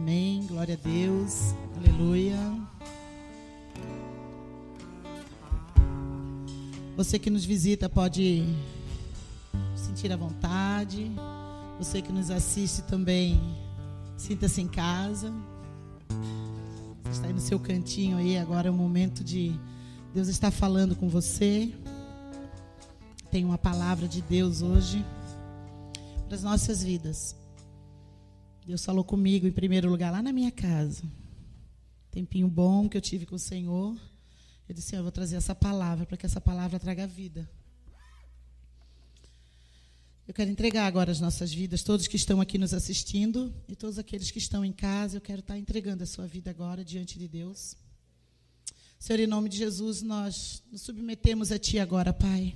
Amém. Glória a Deus. Aleluia. Você que nos visita pode sentir a vontade. Você que nos assiste também, sinta-se em casa. Você está aí no seu cantinho aí, agora é o momento de Deus estar falando com você. Tem uma palavra de Deus hoje para as nossas vidas. Deus falou comigo em primeiro lugar lá na minha casa. Tempinho bom que eu tive com o Senhor. Eu disse: Eu vou trazer essa palavra para que essa palavra traga vida. Eu quero entregar agora as nossas vidas, todos que estão aqui nos assistindo e todos aqueles que estão em casa. Eu quero estar entregando a sua vida agora diante de Deus. Senhor, em nome de Jesus, nós nos submetemos a Ti agora, Pai.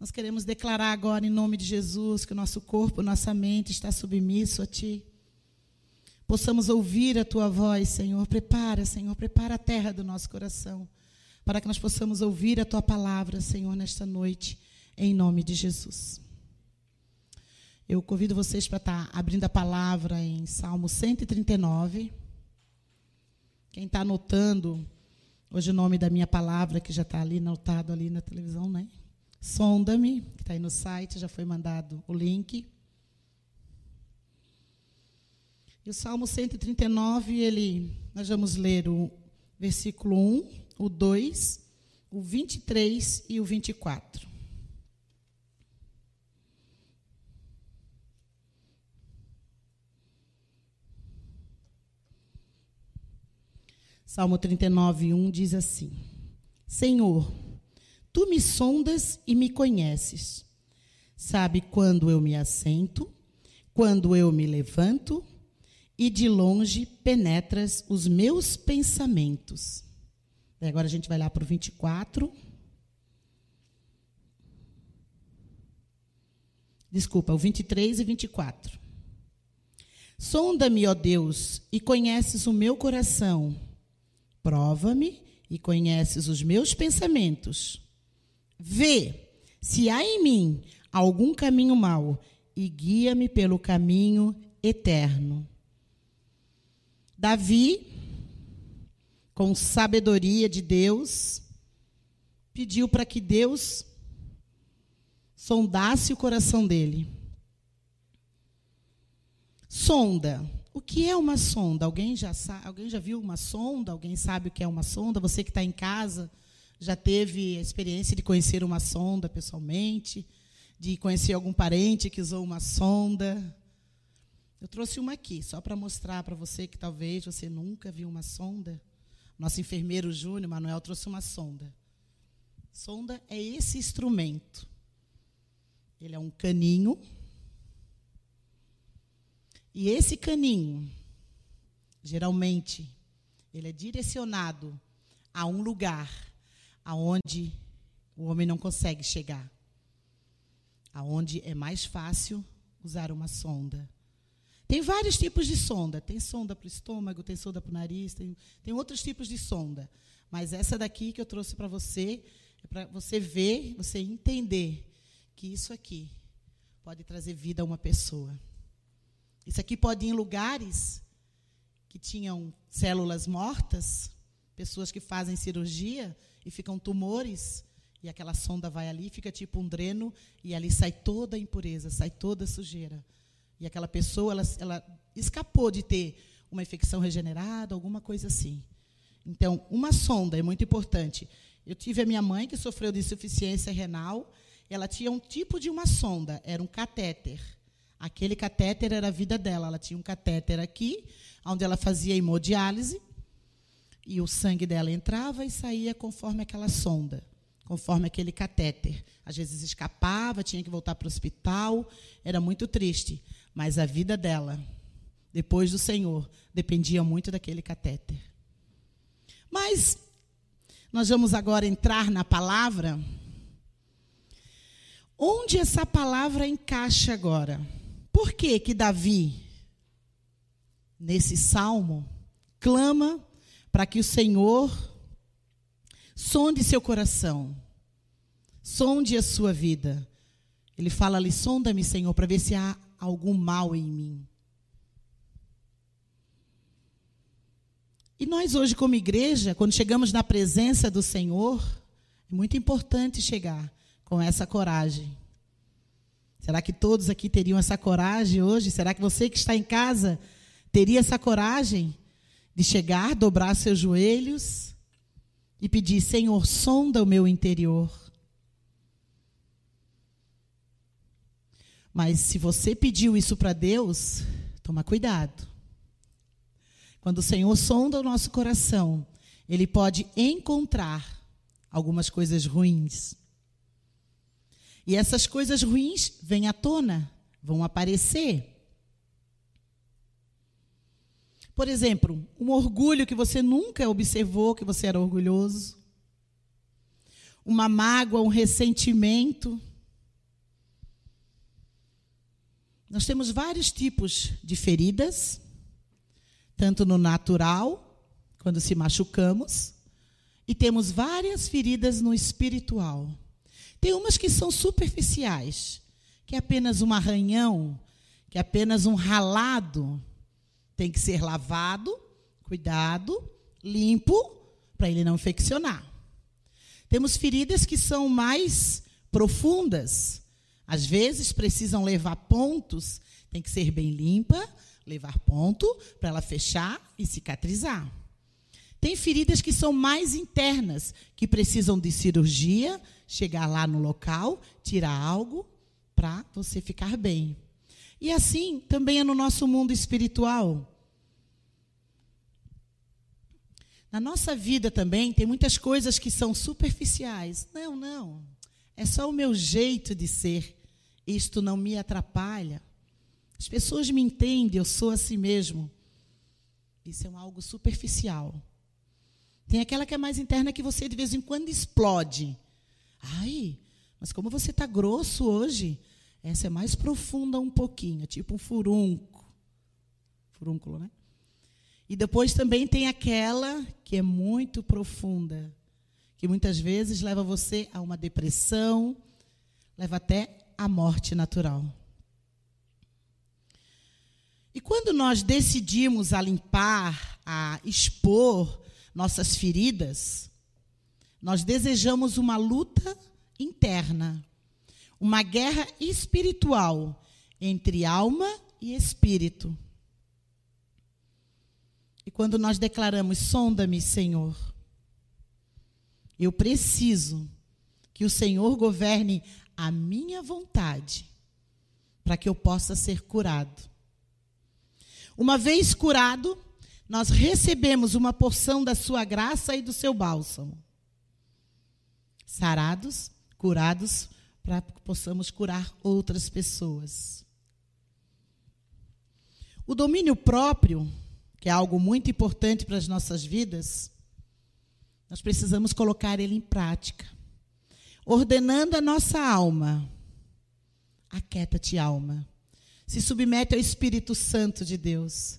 Nós queremos declarar agora, em nome de Jesus, que o nosso corpo, nossa mente está submisso a Ti. Possamos ouvir a Tua voz, Senhor. Prepara, Senhor, prepara a terra do nosso coração, para que nós possamos ouvir a Tua palavra, Senhor, nesta noite, em nome de Jesus. Eu convido vocês para estar abrindo a palavra em Salmo 139. Quem está anotando, hoje o nome da minha palavra, que já está ali anotado ali na televisão, né? Sonda-me, que está aí no site, já foi mandado o link. E o Salmo 139, ele, nós vamos ler o versículo 1, o 2, o 23 e o 24. Salmo 39, 1 diz assim: Senhor, tu me sondas e me conheces. Sabe quando eu me assento, quando eu me levanto, e de longe penetras os meus pensamentos. E agora a gente vai lá para o 24. Desculpa, o 23 e 24. Sonda-me, ó Deus, e conheces o meu coração Prova-me e conheces os meus pensamentos. Vê se há em mim algum caminho mau e guia-me pelo caminho eterno. Davi, com sabedoria de Deus, pediu para que Deus sondasse o coração dele. Sonda o que é uma sonda? Alguém já, alguém já viu uma sonda? Alguém sabe o que é uma sonda? Você que está em casa já teve a experiência de conhecer uma sonda pessoalmente? De conhecer algum parente que usou uma sonda? Eu trouxe uma aqui, só para mostrar para você que talvez você nunca viu uma sonda. Nosso enfermeiro Júnior, Manuel, trouxe uma sonda. Sonda é esse instrumento. Ele é um caninho e esse caninho, geralmente, ele é direcionado a um lugar aonde o homem não consegue chegar. Aonde é mais fácil usar uma sonda. Tem vários tipos de sonda. Tem sonda para o estômago, tem sonda para o nariz, tem, tem outros tipos de sonda. Mas essa daqui que eu trouxe para você, é para você ver, você entender que isso aqui pode trazer vida a uma pessoa. Isso aqui pode ir em lugares que tinham células mortas, pessoas que fazem cirurgia e ficam tumores, e aquela sonda vai ali, fica tipo um dreno, e ali sai toda a impureza, sai toda a sujeira. E aquela pessoa, ela, ela escapou de ter uma infecção regenerada, alguma coisa assim. Então, uma sonda é muito importante. Eu tive a minha mãe que sofreu de insuficiência renal, ela tinha um tipo de uma sonda, era um catéter. Aquele catéter era a vida dela. Ela tinha um catéter aqui, onde ela fazia hemodiálise, e o sangue dela entrava e saía conforme aquela sonda, conforme aquele catéter. Às vezes escapava, tinha que voltar para o hospital, era muito triste. Mas a vida dela, depois do Senhor, dependia muito daquele catéter. Mas nós vamos agora entrar na palavra. Onde essa palavra encaixa agora? Por que que Davi, nesse salmo, clama para que o Senhor sonde seu coração, sonde a sua vida? Ele fala ali, sonda-me, Senhor, para ver se há algum mal em mim. E nós hoje, como igreja, quando chegamos na presença do Senhor, é muito importante chegar com essa coragem. Será que todos aqui teriam essa coragem hoje? Será que você que está em casa teria essa coragem de chegar, dobrar seus joelhos e pedir: Senhor, sonda o meu interior? Mas se você pediu isso para Deus, toma cuidado. Quando o Senhor sonda o nosso coração, Ele pode encontrar algumas coisas ruins. E essas coisas ruins vêm à tona, vão aparecer. Por exemplo, um orgulho que você nunca observou que você era orgulhoso. Uma mágoa, um ressentimento. Nós temos vários tipos de feridas tanto no natural, quando se machucamos, e temos várias feridas no espiritual. Tem umas que são superficiais, que é apenas um arranhão, que é apenas um ralado. Tem que ser lavado, cuidado, limpo, para ele não infeccionar. Temos feridas que são mais profundas. Às vezes precisam levar pontos, tem que ser bem limpa, levar ponto para ela fechar e cicatrizar. Tem feridas que são mais internas, que precisam de cirurgia, chegar lá no local, tirar algo para você ficar bem. E assim também é no nosso mundo espiritual. Na nossa vida também tem muitas coisas que são superficiais. Não, não. É só o meu jeito de ser. Isto não me atrapalha. As pessoas me entendem, eu sou assim mesmo. Isso é um algo superficial. Tem aquela que é mais interna que você de vez em quando explode. Ai, mas como você está grosso hoje? Essa é mais profunda um pouquinho, tipo um furúnculo. Furúnculo, né? E depois também tem aquela que é muito profunda, que muitas vezes leva você a uma depressão, leva até à morte natural. E quando nós decidimos a limpar, a expor nossas feridas, nós desejamos uma luta interna, uma guerra espiritual entre alma e espírito. E quando nós declaramos: sonda-me, Senhor, eu preciso que o Senhor governe a minha vontade, para que eu possa ser curado. Uma vez curado, nós recebemos uma porção da sua graça e do seu bálsamo. Sarados, curados, para que possamos curar outras pessoas. O domínio próprio, que é algo muito importante para as nossas vidas, nós precisamos colocar ele em prática. Ordenando a nossa alma. Aquieta-te, alma se submete ao Espírito Santo de Deus,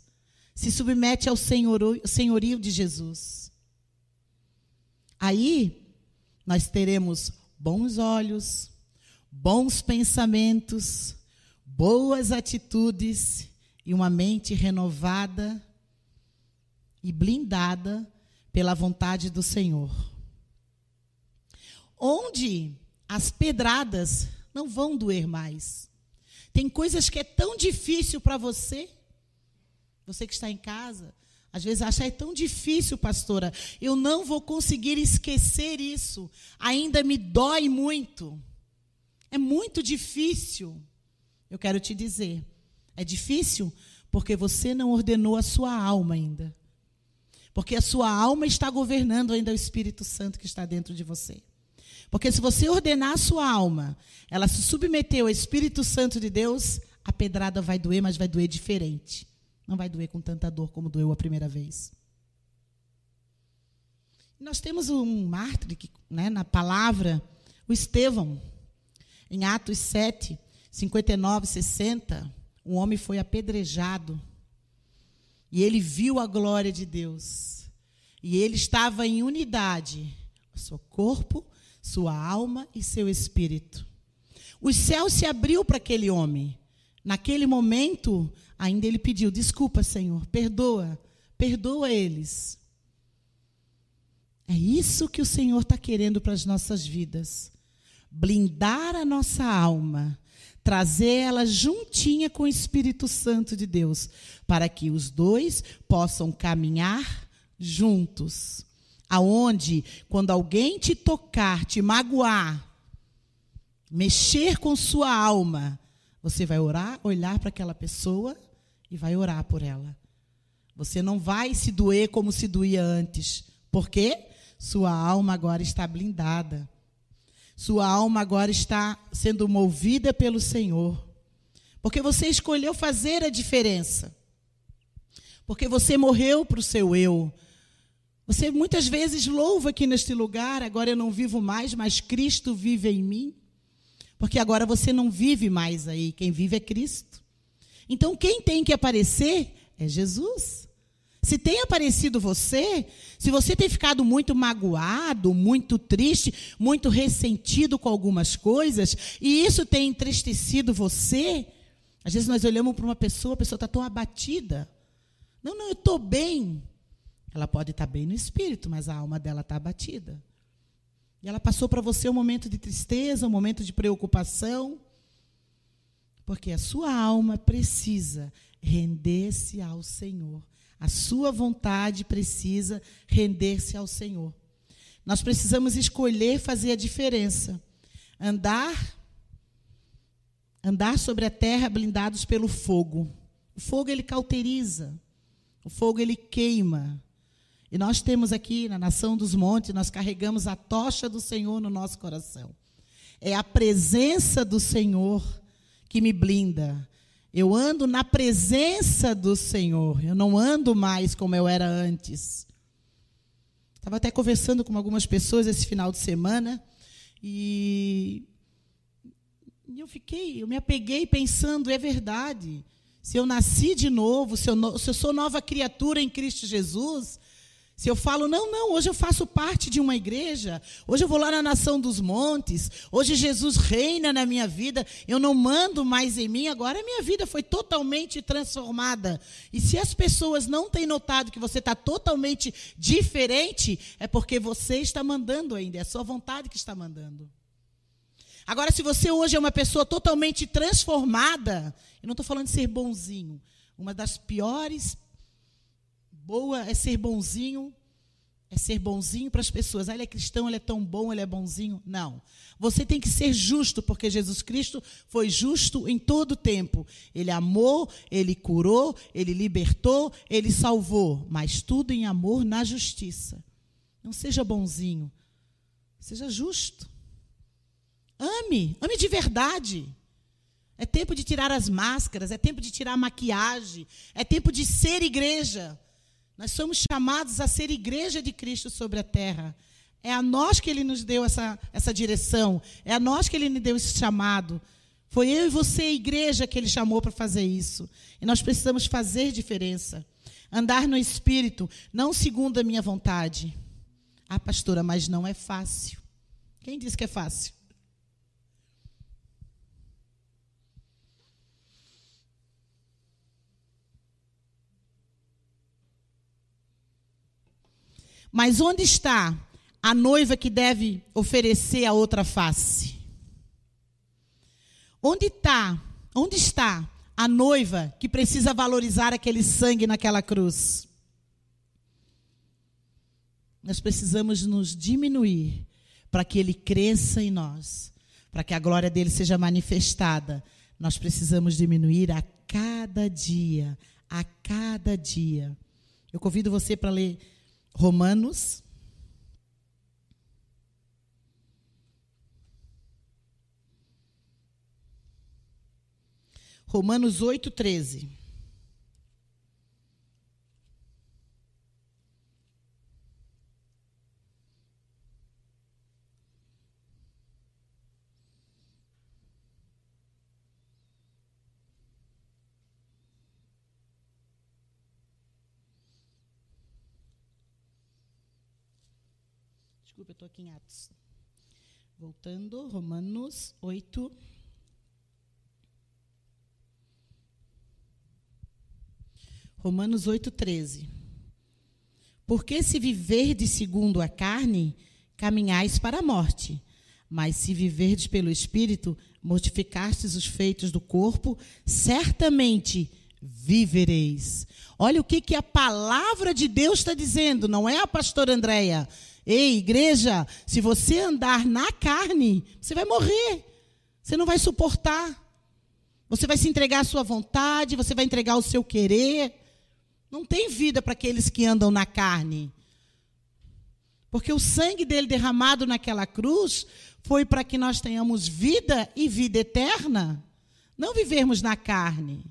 se submete ao senhorio de Jesus. Aí nós teremos bons olhos, bons pensamentos, boas atitudes e uma mente renovada e blindada pela vontade do Senhor. Onde as pedradas não vão doer mais. Tem coisas que é tão difícil para você. Você que está em casa, às vezes acha é tão difícil, pastora. Eu não vou conseguir esquecer isso. Ainda me dói muito. É muito difícil. Eu quero te dizer, é difícil porque você não ordenou a sua alma ainda. Porque a sua alma está governando ainda o Espírito Santo que está dentro de você. Porque se você ordenar a sua alma, ela se submeteu ao Espírito Santo de Deus, a pedrada vai doer, mas vai doer diferente. Não vai doer com tanta dor como doeu a primeira vez. Nós temos um mártir né, na palavra, o Estevão. Em Atos 7, 59, 60, um homem foi apedrejado. E ele viu a glória de Deus. E ele estava em unidade, seu corpo sua alma e seu espírito. O céu se abriu para aquele homem. Naquele momento, ainda ele pediu: Desculpa, Senhor, perdoa, perdoa eles. É isso que o Senhor está querendo para as nossas vidas. Blindar a nossa alma, trazer ela juntinha com o Espírito Santo de Deus, para que os dois possam caminhar juntos. Aonde, quando alguém te tocar, te magoar, mexer com sua alma, você vai orar, olhar para aquela pessoa e vai orar por ela. Você não vai se doer como se doía antes. Por quê? Sua alma agora está blindada. Sua alma agora está sendo movida pelo Senhor. Porque você escolheu fazer a diferença. Porque você morreu para o seu eu. Você muitas vezes louva aqui neste lugar, agora eu não vivo mais, mas Cristo vive em mim. Porque agora você não vive mais aí, quem vive é Cristo. Então quem tem que aparecer é Jesus. Se tem aparecido você, se você tem ficado muito magoado, muito triste, muito ressentido com algumas coisas, e isso tem entristecido você, às vezes nós olhamos para uma pessoa, a pessoa está tão abatida. Não, não, eu estou bem. Ela pode estar tá bem no espírito, mas a alma dela está abatida. E ela passou para você um momento de tristeza, um momento de preocupação, porque a sua alma precisa render-se ao Senhor. A sua vontade precisa render-se ao Senhor. Nós precisamos escolher fazer a diferença. Andar andar sobre a terra blindados pelo fogo. O fogo ele cauteriza. O fogo ele queima. E nós temos aqui na nação dos montes, nós carregamos a tocha do Senhor no nosso coração. É a presença do Senhor que me blinda. Eu ando na presença do Senhor. Eu não ando mais como eu era antes. Estava até conversando com algumas pessoas esse final de semana e eu fiquei, eu me apeguei pensando, é verdade. Se eu nasci de novo, se eu, se eu sou nova criatura em Cristo Jesus, se eu falo, não, não, hoje eu faço parte de uma igreja, hoje eu vou lá na nação dos montes, hoje Jesus reina na minha vida, eu não mando mais em mim, agora a minha vida foi totalmente transformada. E se as pessoas não têm notado que você está totalmente diferente, é porque você está mandando ainda, é a sua vontade que está mandando. Agora, se você hoje é uma pessoa totalmente transformada, eu não estou falando de ser bonzinho, uma das piores boa é ser bonzinho, é ser bonzinho para as pessoas. Ah, ele é cristão, ele é tão bom, ele é bonzinho. Não. Você tem que ser justo, porque Jesus Cristo foi justo em todo o tempo. Ele amou, ele curou, ele libertou, ele salvou. Mas tudo em amor na justiça. Não seja bonzinho. Seja justo. Ame, ame de verdade. É tempo de tirar as máscaras, é tempo de tirar a maquiagem, é tempo de ser igreja. Nós somos chamados a ser igreja de Cristo sobre a terra. É a nós que ele nos deu essa, essa direção. É a nós que ele nos deu esse chamado. Foi eu e você, igreja, que ele chamou para fazer isso. E nós precisamos fazer diferença. Andar no espírito, não segundo a minha vontade. Ah, pastora, mas não é fácil. Quem disse que é fácil? Mas onde está a noiva que deve oferecer a outra face? Onde está? Onde está a noiva que precisa valorizar aquele sangue naquela cruz? Nós precisamos nos diminuir para que ele cresça em nós, para que a glória dele seja manifestada. Nós precisamos diminuir a cada dia, a cada dia. Eu convido você para ler Romanos. Romanos 8, 13. Desculpa, eu estou aqui em Atos. Voltando, Romanos 8. Romanos 8, 13. Porque se viverdes segundo a carne, caminhais para a morte. Mas se viverdes pelo Espírito, mortificastes os feitos do corpo, certamente vivereis. Olha o que, que a palavra de Deus está dizendo, não é a pastora Andréia. Ei, igreja, se você andar na carne, você vai morrer. Você não vai suportar. Você vai se entregar à sua vontade, você vai entregar o seu querer. Não tem vida para aqueles que andam na carne. Porque o sangue dele derramado naquela cruz foi para que nós tenhamos vida e vida eterna, não vivermos na carne.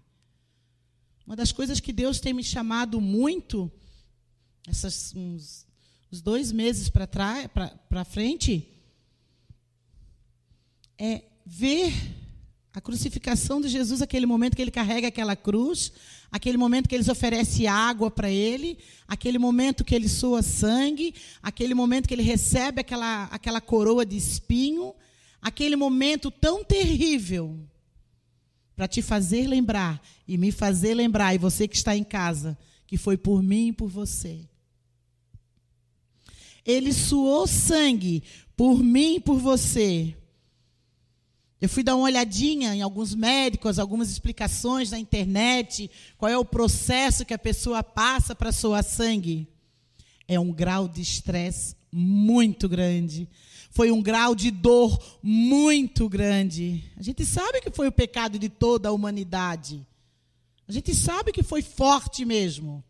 Uma das coisas que Deus tem me chamado muito, essas, uns, uns dois meses para frente, é ver a crucificação de Jesus, aquele momento que ele carrega aquela cruz, aquele momento que eles oferecem água para ele, aquele momento que ele soa sangue, aquele momento que ele recebe aquela, aquela coroa de espinho, aquele momento tão terrível para te fazer lembrar e me fazer lembrar, e você que está em casa, que foi por mim e por você. Ele suou sangue por mim e por você eu fui dar uma olhadinha em alguns médicos, algumas explicações na internet, qual é o processo que a pessoa passa para soar sangue. É um grau de estresse muito grande. Foi um grau de dor muito grande. A gente sabe que foi o pecado de toda a humanidade. A gente sabe que foi forte mesmo.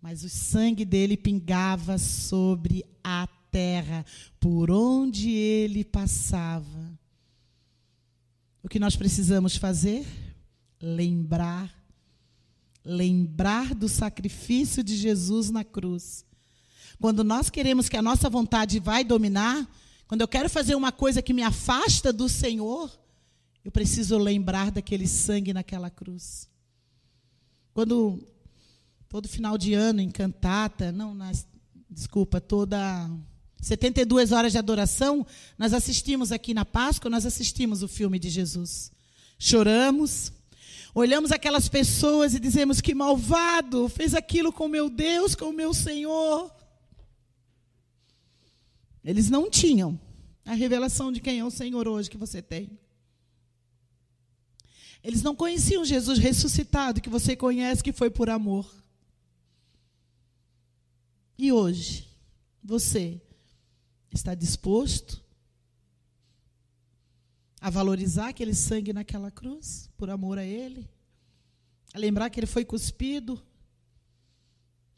Mas o sangue dele pingava sobre a terra, por onde ele passava. O que nós precisamos fazer? Lembrar. Lembrar do sacrifício de Jesus na cruz. Quando nós queremos que a nossa vontade vai dominar, quando eu quero fazer uma coisa que me afasta do Senhor, eu preciso lembrar daquele sangue naquela cruz. Quando todo final de ano em cantata, não, nas, desculpa, toda 72 horas de adoração, nós assistimos aqui na Páscoa, nós assistimos o filme de Jesus. Choramos, olhamos aquelas pessoas e dizemos que malvado, fez aquilo com meu Deus, com meu Senhor. Eles não tinham a revelação de quem é o Senhor hoje que você tem. Eles não conheciam Jesus ressuscitado que você conhece que foi por amor. E hoje, você está disposto a valorizar aquele sangue naquela cruz, por amor a Ele? A lembrar que Ele foi cuspido,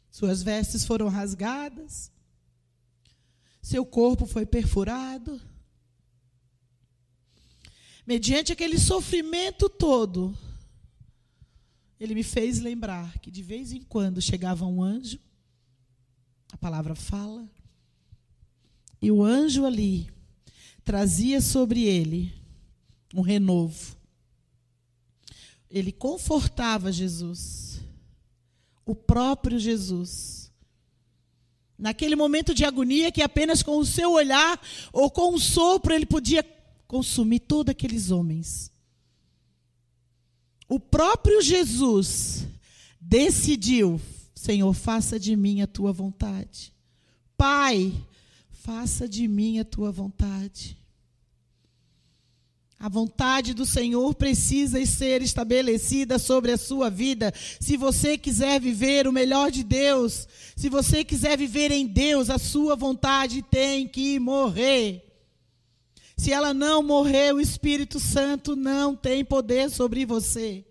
suas vestes foram rasgadas, seu corpo foi perfurado. Mediante aquele sofrimento todo, ele me fez lembrar que de vez em quando chegava um anjo, a palavra fala, e o anjo ali trazia sobre ele um renovo. Ele confortava Jesus, o próprio Jesus. Naquele momento de agonia que apenas com o seu olhar ou com um sopro ele podia consumir todos aqueles homens. O próprio Jesus decidiu: Senhor, faça de mim a tua vontade. Pai, faça de mim a tua vontade. A vontade do Senhor precisa ser estabelecida sobre a sua vida. Se você quiser viver o melhor de Deus, se você quiser viver em Deus, a sua vontade tem que morrer. Se ela não morrer, o Espírito Santo não tem poder sobre você.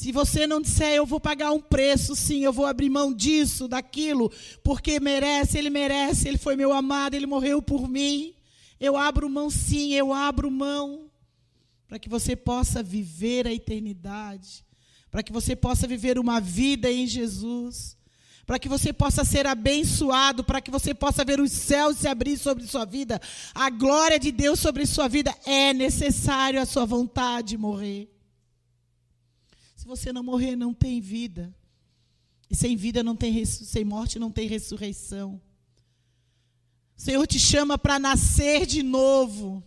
Se você não disser, eu vou pagar um preço, sim, eu vou abrir mão disso, daquilo, porque merece, ele merece, ele foi meu amado, ele morreu por mim. Eu abro mão, sim, eu abro mão, para que você possa viver a eternidade, para que você possa viver uma vida em Jesus, para que você possa ser abençoado, para que você possa ver os céus se abrir sobre sua vida, a glória de Deus sobre sua vida. É necessário a sua vontade morrer. Você não morrer, não tem vida. E sem vida não tem sem morte não tem ressurreição. O Senhor te chama para nascer de novo.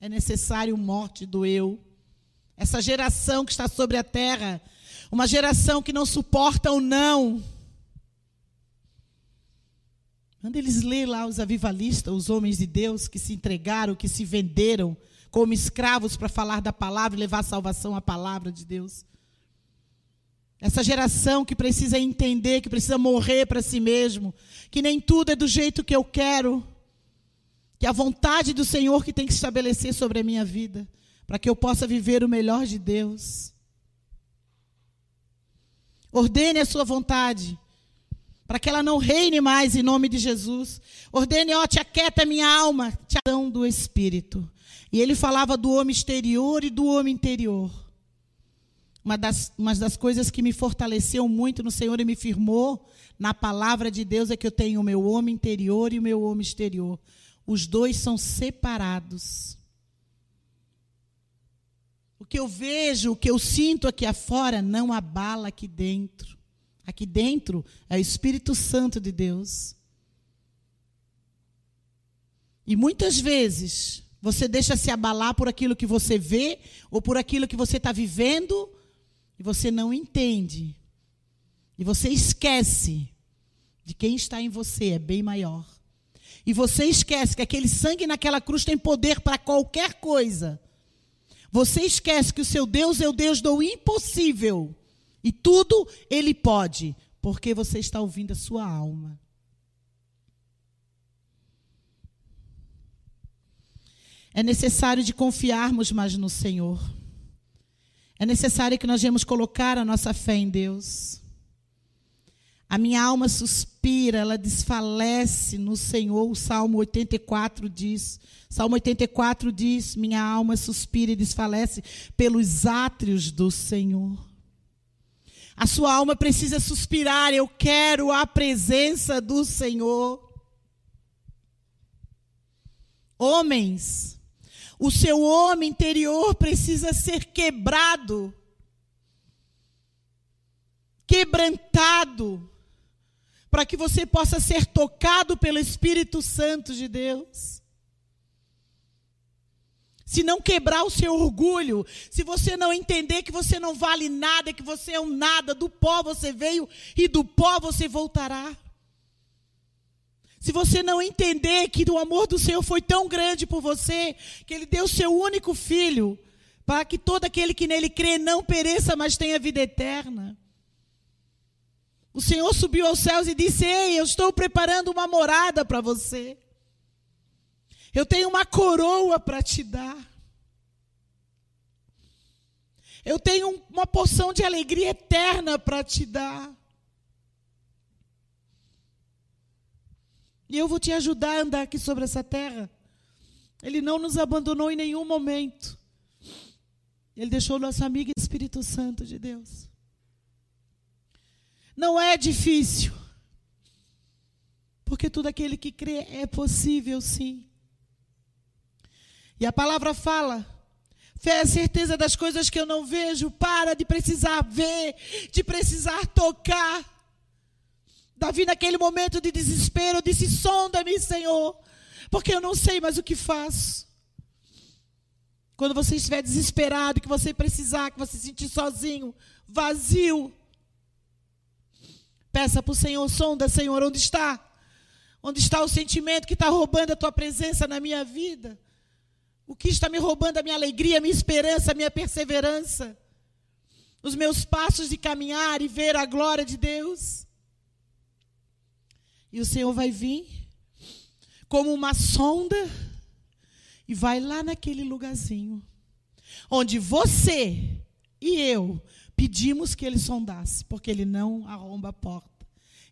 É necessário morte do eu. Essa geração que está sobre a terra, uma geração que não suporta o não. Quando eles lêem lá os avivalistas, os homens de Deus que se entregaram, que se venderam como escravos para falar da palavra e levar salvação à palavra de Deus. Essa geração que precisa entender, que precisa morrer para si mesmo, que nem tudo é do jeito que eu quero, que a vontade do Senhor que tem que estabelecer sobre a minha vida, para que eu possa viver o melhor de Deus. Ordene a sua vontade, para que ela não reine mais em nome de Jesus. Ordene, ó, te aquieta minha alma, te do Espírito. E ele falava do homem exterior e do homem interior. Uma das, uma das coisas que me fortaleceu muito no Senhor e me firmou na palavra de Deus é que eu tenho o meu homem interior e o meu homem exterior. Os dois são separados. O que eu vejo, o que eu sinto aqui afora, não abala aqui dentro. Aqui dentro é o Espírito Santo de Deus. E muitas vezes você deixa se abalar por aquilo que você vê ou por aquilo que você está vivendo e você não entende. E você esquece de quem está em você, é bem maior. E você esquece que aquele sangue naquela cruz tem poder para qualquer coisa. Você esquece que o seu Deus é o Deus do impossível. E tudo ele pode, porque você está ouvindo a sua alma. É necessário de confiarmos mais no Senhor. É necessário que nós venhamos colocar a nossa fé em Deus. A minha alma suspira, ela desfalece no Senhor. O Salmo 84 diz. Salmo 84 diz: Minha alma suspira e desfalece pelos átrios do Senhor. A sua alma precisa suspirar. Eu quero a presença do Senhor. Homens, o seu homem interior precisa ser quebrado, quebrantado, para que você possa ser tocado pelo Espírito Santo de Deus. Se não quebrar o seu orgulho, se você não entender que você não vale nada, que você é um nada, do pó você veio e do pó você voltará. Se você não entender que o amor do Senhor foi tão grande por você, que Ele deu o seu único filho, para que todo aquele que nele crê não pereça, mas tenha vida eterna. O Senhor subiu aos céus e disse: Ei, eu estou preparando uma morada para você. Eu tenho uma coroa para te dar. Eu tenho uma porção de alegria eterna para te dar. E eu vou te ajudar a andar aqui sobre essa terra. Ele não nos abandonou em nenhum momento. Ele deixou nosso amigo Espírito Santo de Deus. Não é difícil. Porque tudo aquele que crê é possível, sim. E a palavra fala: fé é a certeza das coisas que eu não vejo. Para de precisar ver, de precisar tocar. Davi, naquele momento de desespero, disse: Sonda-me, Senhor, porque eu não sei mais o que faço. Quando você estiver desesperado, que você precisar, que você se sentir sozinho, vazio, peça para o Senhor: sonda, Senhor, onde está? Onde está o sentimento que está roubando a tua presença na minha vida? O que está me roubando a minha alegria, a minha esperança, a minha perseverança? Os meus passos de caminhar e ver a glória de Deus? E o Senhor vai vir como uma sonda e vai lá naquele lugarzinho onde você e eu pedimos que ele sondasse, porque ele não arromba a porta.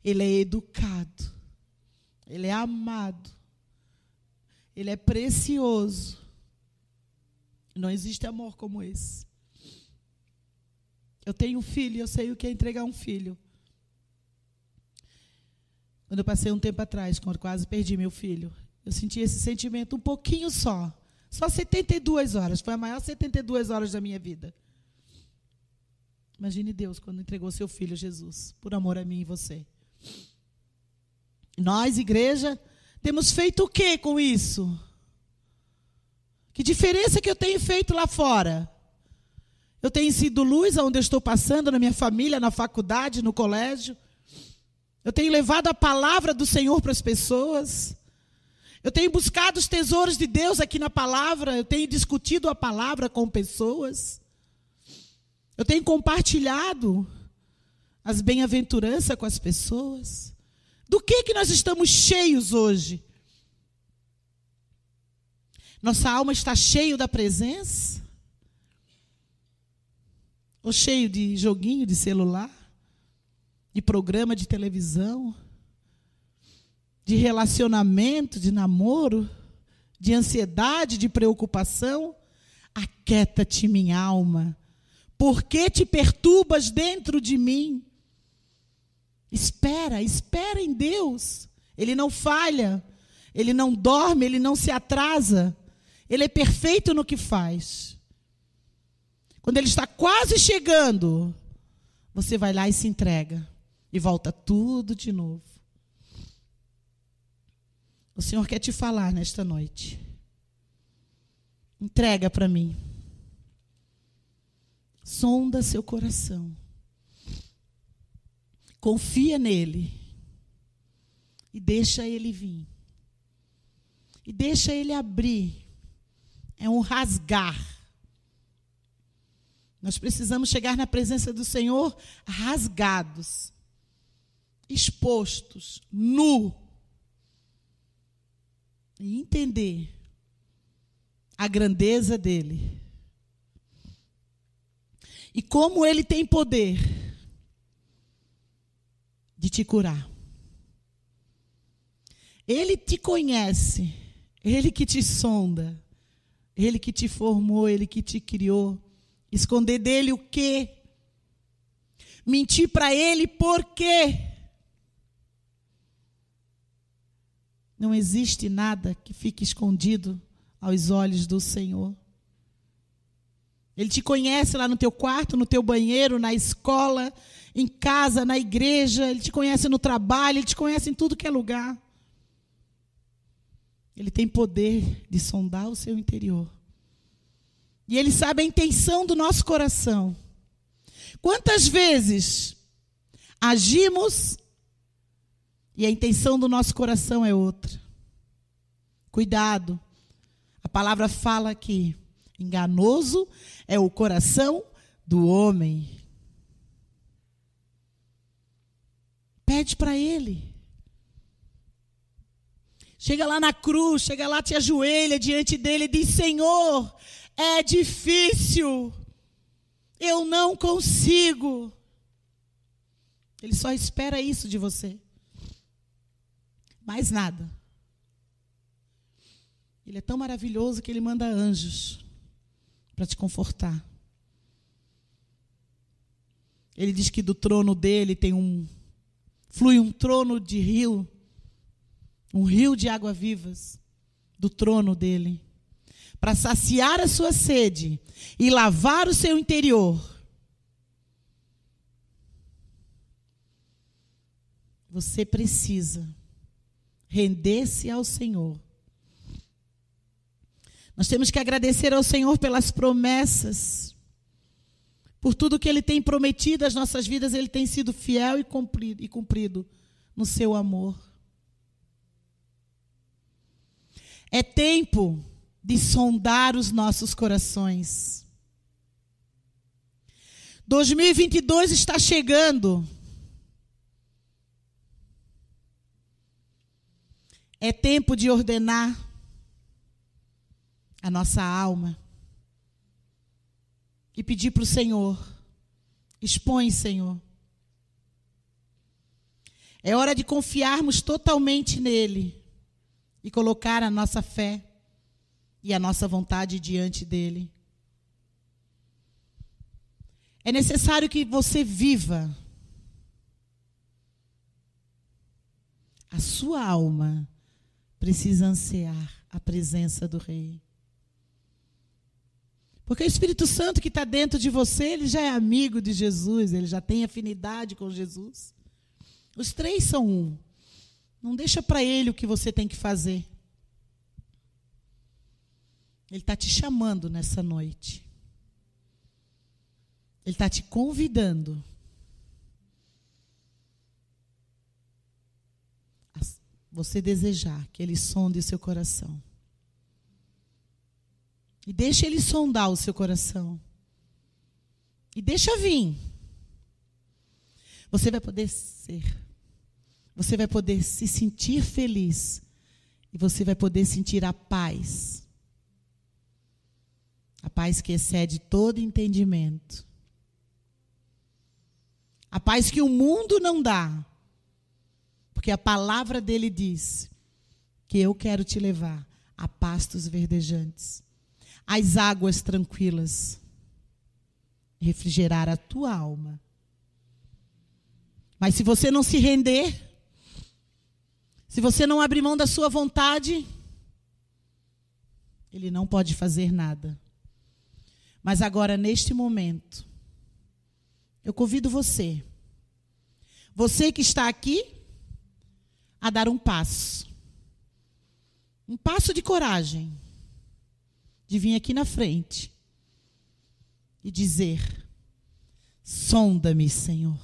Ele é educado. Ele é amado. Ele é precioso. Não existe amor como esse. Eu tenho um filho eu sei o que é entregar um filho. Quando eu passei um tempo atrás, quando quase perdi meu filho, eu senti esse sentimento um pouquinho só. Só 72 horas. Foi a maior 72 horas da minha vida. Imagine Deus quando entregou seu filho Jesus, por amor a mim e você. Nós, igreja, temos feito o que com isso? Que diferença que eu tenho feito lá fora? Eu tenho sido luz aonde eu estou passando, na minha família, na faculdade, no colégio. Eu tenho levado a palavra do Senhor para as pessoas. Eu tenho buscado os tesouros de Deus aqui na palavra. Eu tenho discutido a palavra com pessoas. Eu tenho compartilhado as bem-aventuranças com as pessoas. Do que que nós estamos cheios hoje? Nossa alma está cheio da presença? Ou cheio de joguinho de celular? De programa de televisão? De relacionamento, de namoro? De ansiedade, de preocupação? Aquieta-te, minha alma. Por que te perturbas dentro de mim? Espera, espera em Deus. Ele não falha, ele não dorme, ele não se atrasa. Ele é perfeito no que faz. Quando ele está quase chegando, você vai lá e se entrega. E volta tudo de novo. O Senhor quer te falar nesta noite. Entrega para mim. Sonda seu coração. Confia nele. E deixa ele vir. E deixa ele abrir. É um rasgar. Nós precisamos chegar na presença do Senhor rasgados, expostos, nu. E entender a grandeza dele. E como ele tem poder de te curar. Ele te conhece, ele que te sonda, ele que te formou, ele que te criou. Esconder dele o quê? Mentir para ele por quê? Não existe nada que fique escondido aos olhos do Senhor. Ele te conhece lá no teu quarto, no teu banheiro, na escola, em casa, na igreja, ele te conhece no trabalho, ele te conhece em tudo que é lugar. Ele tem poder de sondar o seu interior. E ele sabe a intenção do nosso coração. Quantas vezes agimos e a intenção do nosso coração é outra? Cuidado. A palavra fala que enganoso é o coração do homem. Pede para Ele. Chega lá na cruz, chega lá, te ajoelha diante dele e diz: Senhor, é difícil, eu não consigo. Ele só espera isso de você. Mais nada. Ele é tão maravilhoso que ele manda anjos para te confortar. Ele diz que do trono dele tem um flui um trono de rio, um rio de água vivas do trono dele, para saciar a sua sede e lavar o seu interior. Você precisa render-se ao Senhor. Nós temos que agradecer ao Senhor pelas promessas por tudo que Ele tem prometido às nossas vidas, Ele tem sido fiel e cumprido, e cumprido no seu amor. É tempo de sondar os nossos corações. 2022 está chegando. É tempo de ordenar a nossa alma e pedir para o Senhor: expõe, Senhor. É hora de confiarmos totalmente nele e colocar a nossa fé e a nossa vontade diante dele. É necessário que você viva a sua alma precisa ansiar a presença do Rei. Porque o Espírito Santo que está dentro de você, ele já é amigo de Jesus, ele já tem afinidade com Jesus. Os três são um. Não deixa para ele o que você tem que fazer. Ele está te chamando nessa noite. Ele está te convidando. Você desejar que Ele sonde o seu coração. E deixa Ele sondar o seu coração. E deixa vir. Você vai poder ser. Você vai poder se sentir feliz. E você vai poder sentir a paz. A paz que excede todo entendimento. A paz que o mundo não dá. Porque a palavra dele diz que eu quero te levar a pastos verdejantes, às águas tranquilas, refrigerar a tua alma. Mas se você não se render, se você não abrir mão da sua vontade, ele não pode fazer nada. Mas agora, neste momento, eu convido você, você que está aqui, a dar um passo. Um passo de coragem. De vir aqui na frente e dizer: Sonda-me, Senhor.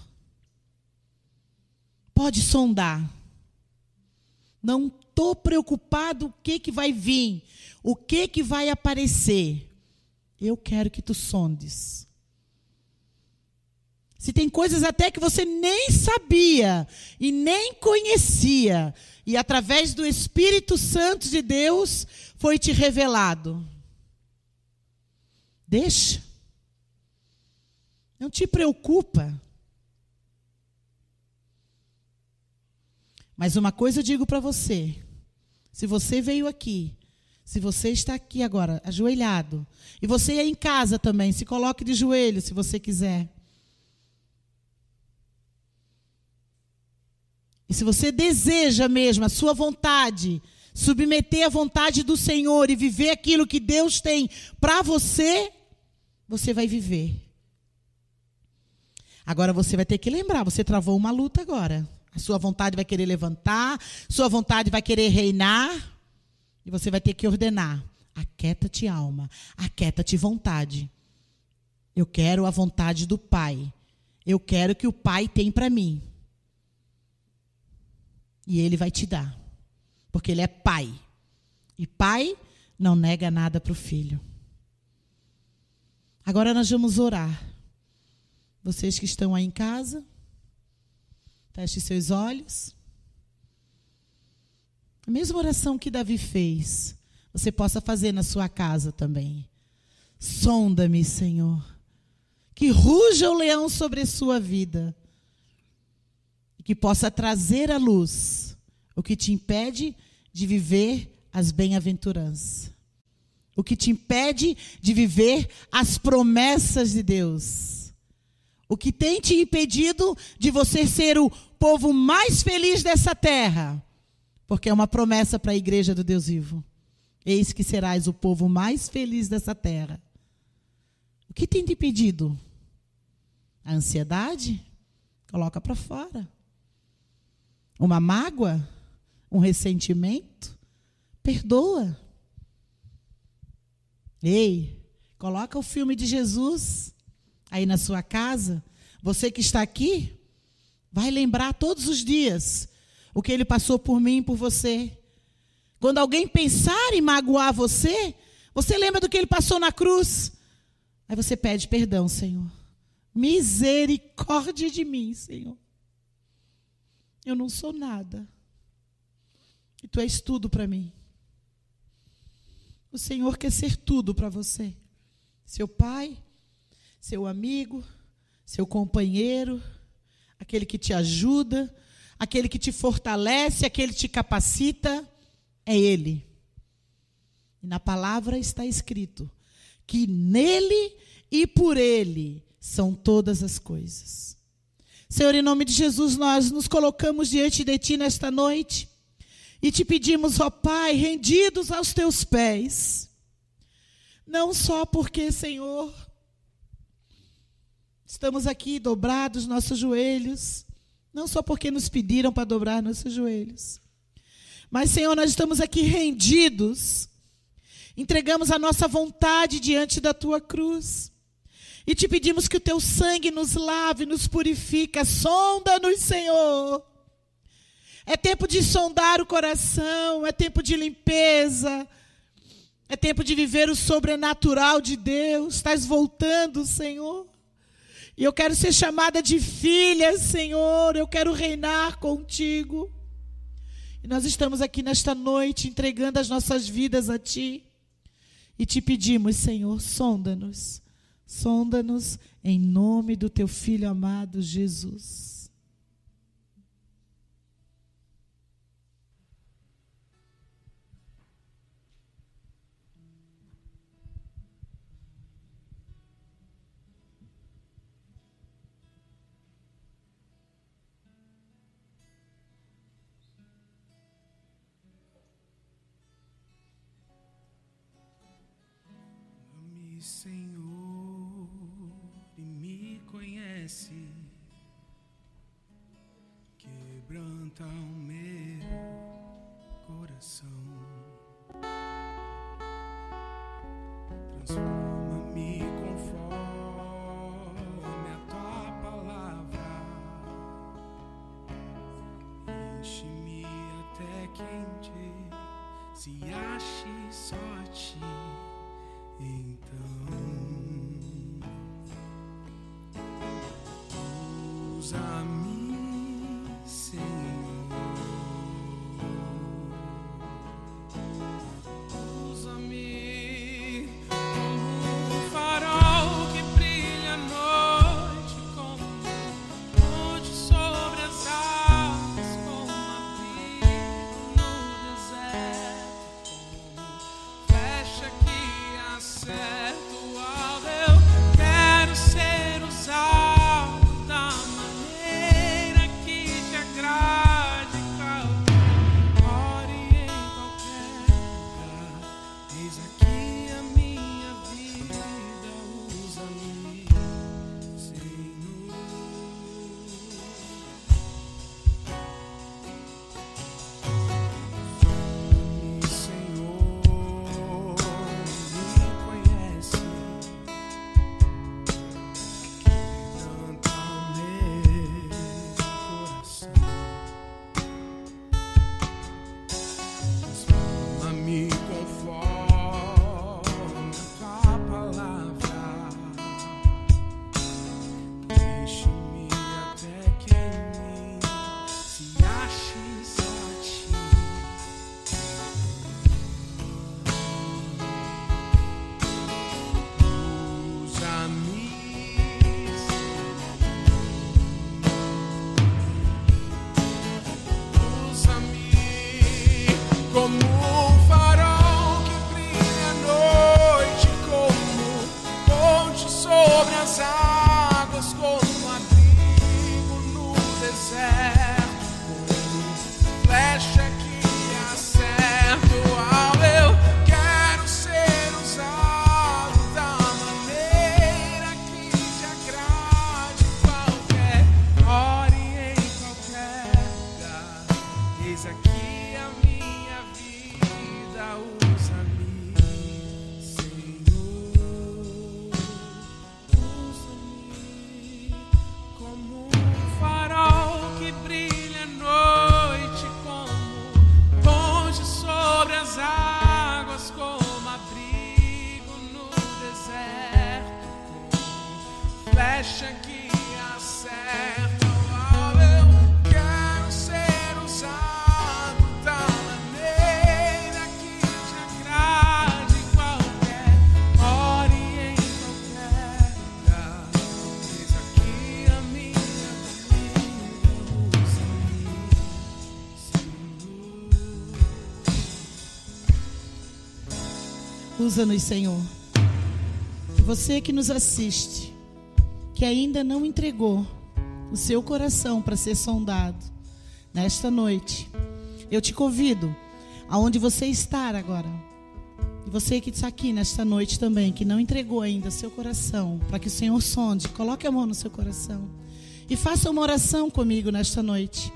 Pode sondar. Não estou preocupado o que, que vai vir, o que, que vai aparecer. Eu quero que tu sondes. Se tem coisas até que você nem sabia e nem conhecia, e através do Espírito Santo de Deus foi te revelado. Deixa. Não te preocupa. Mas uma coisa eu digo para você: se você veio aqui, se você está aqui agora, ajoelhado, e você é em casa também, se coloque de joelho se você quiser. E se você deseja mesmo a sua vontade, submeter à vontade do Senhor e viver aquilo que Deus tem para você, você vai viver. Agora você vai ter que lembrar, você travou uma luta agora. A sua vontade vai querer levantar, sua vontade vai querer reinar, e você vai ter que ordenar: aquieta-te alma, aquieta-te vontade. Eu quero a vontade do Pai. Eu quero que o Pai tem para mim. E ele vai te dar. Porque ele é pai. E pai não nega nada para o filho. Agora nós vamos orar. Vocês que estão aí em casa, feche seus olhos. A mesma oração que Davi fez, você possa fazer na sua casa também. Sonda-me, Senhor. Que ruja o leão sobre a sua vida e que possa trazer à luz o que te impede de viver as bem-aventuranças. O que te impede de viver as promessas de Deus. O que tem te impedido de você ser o povo mais feliz dessa terra. Porque é uma promessa para a igreja do Deus vivo. Eis que serás o povo mais feliz dessa terra. O que tem te impedido? A ansiedade? Coloca para fora. Uma mágoa? Um ressentimento? Perdoa. Ei, coloca o filme de Jesus aí na sua casa. Você que está aqui, vai lembrar todos os dias o que ele passou por mim e por você. Quando alguém pensar em magoar você, você lembra do que ele passou na cruz. Aí você pede perdão, Senhor. Misericórdia de mim, Senhor. Eu não sou nada. E tu és tudo para mim. O Senhor quer ser tudo para você. Seu pai, seu amigo, seu companheiro, aquele que te ajuda, aquele que te fortalece, aquele que te capacita, é Ele. E na palavra está escrito que nele e por Ele são todas as coisas. Senhor, em nome de Jesus, nós nos colocamos diante de Ti nesta noite e te pedimos, ó Pai, rendidos aos Teus pés. Não só porque, Senhor, estamos aqui dobrados nossos joelhos, não só porque nos pediram para dobrar nossos joelhos, mas, Senhor, nós estamos aqui rendidos, entregamos a nossa vontade diante da Tua cruz. E te pedimos que o teu sangue nos lave, nos purifica, sonda-nos, Senhor. É tempo de sondar o coração, é tempo de limpeza. É tempo de viver o sobrenatural de Deus. Estás voltando, Senhor. E eu quero ser chamada de filha, Senhor. Eu quero reinar contigo. E nós estamos aqui nesta noite entregando as nossas vidas a Ti. E te pedimos, Senhor, sonda-nos. Sonda-nos em nome do Teu Filho amado Jesus. Quebranta meu coração, Usa-nos, Senhor. Você que nos assiste, que ainda não entregou o seu coração para ser sondado, nesta noite, eu te convido, aonde você está agora, e você que está aqui nesta noite também, que não entregou ainda seu coração, para que o Senhor sonde, coloque a mão no seu coração e faça uma oração comigo nesta noite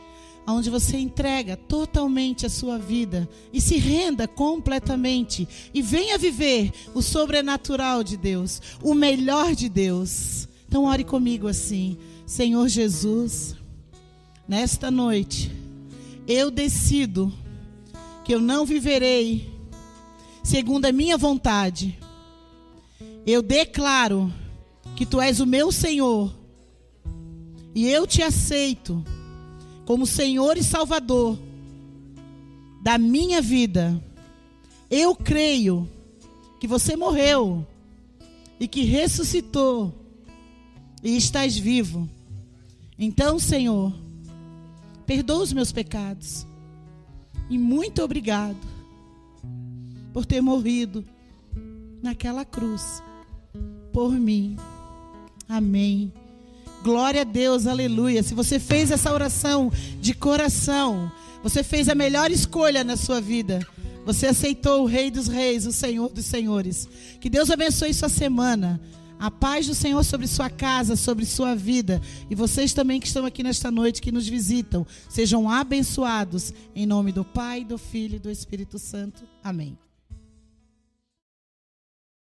onde você entrega totalmente a sua vida e se renda completamente e venha viver o sobrenatural de Deus, o melhor de Deus. Então ore comigo assim, Senhor Jesus, nesta noite eu decido que eu não viverei segundo a minha vontade. Eu declaro que tu és o meu Senhor e eu te aceito como Senhor e Salvador da minha vida. Eu creio que você morreu e que ressuscitou e estás vivo. Então, Senhor, perdoa os meus pecados. E muito obrigado por ter morrido naquela cruz por mim. Amém. Glória a Deus, aleluia. Se você fez essa oração de coração, você fez a melhor escolha na sua vida. Você aceitou o Rei dos Reis, o Senhor dos Senhores. Que Deus abençoe sua semana. A paz do Senhor sobre sua casa, sobre sua vida. E vocês também que estão aqui nesta noite, que nos visitam, sejam abençoados. Em nome do Pai, do Filho e do Espírito Santo. Amém.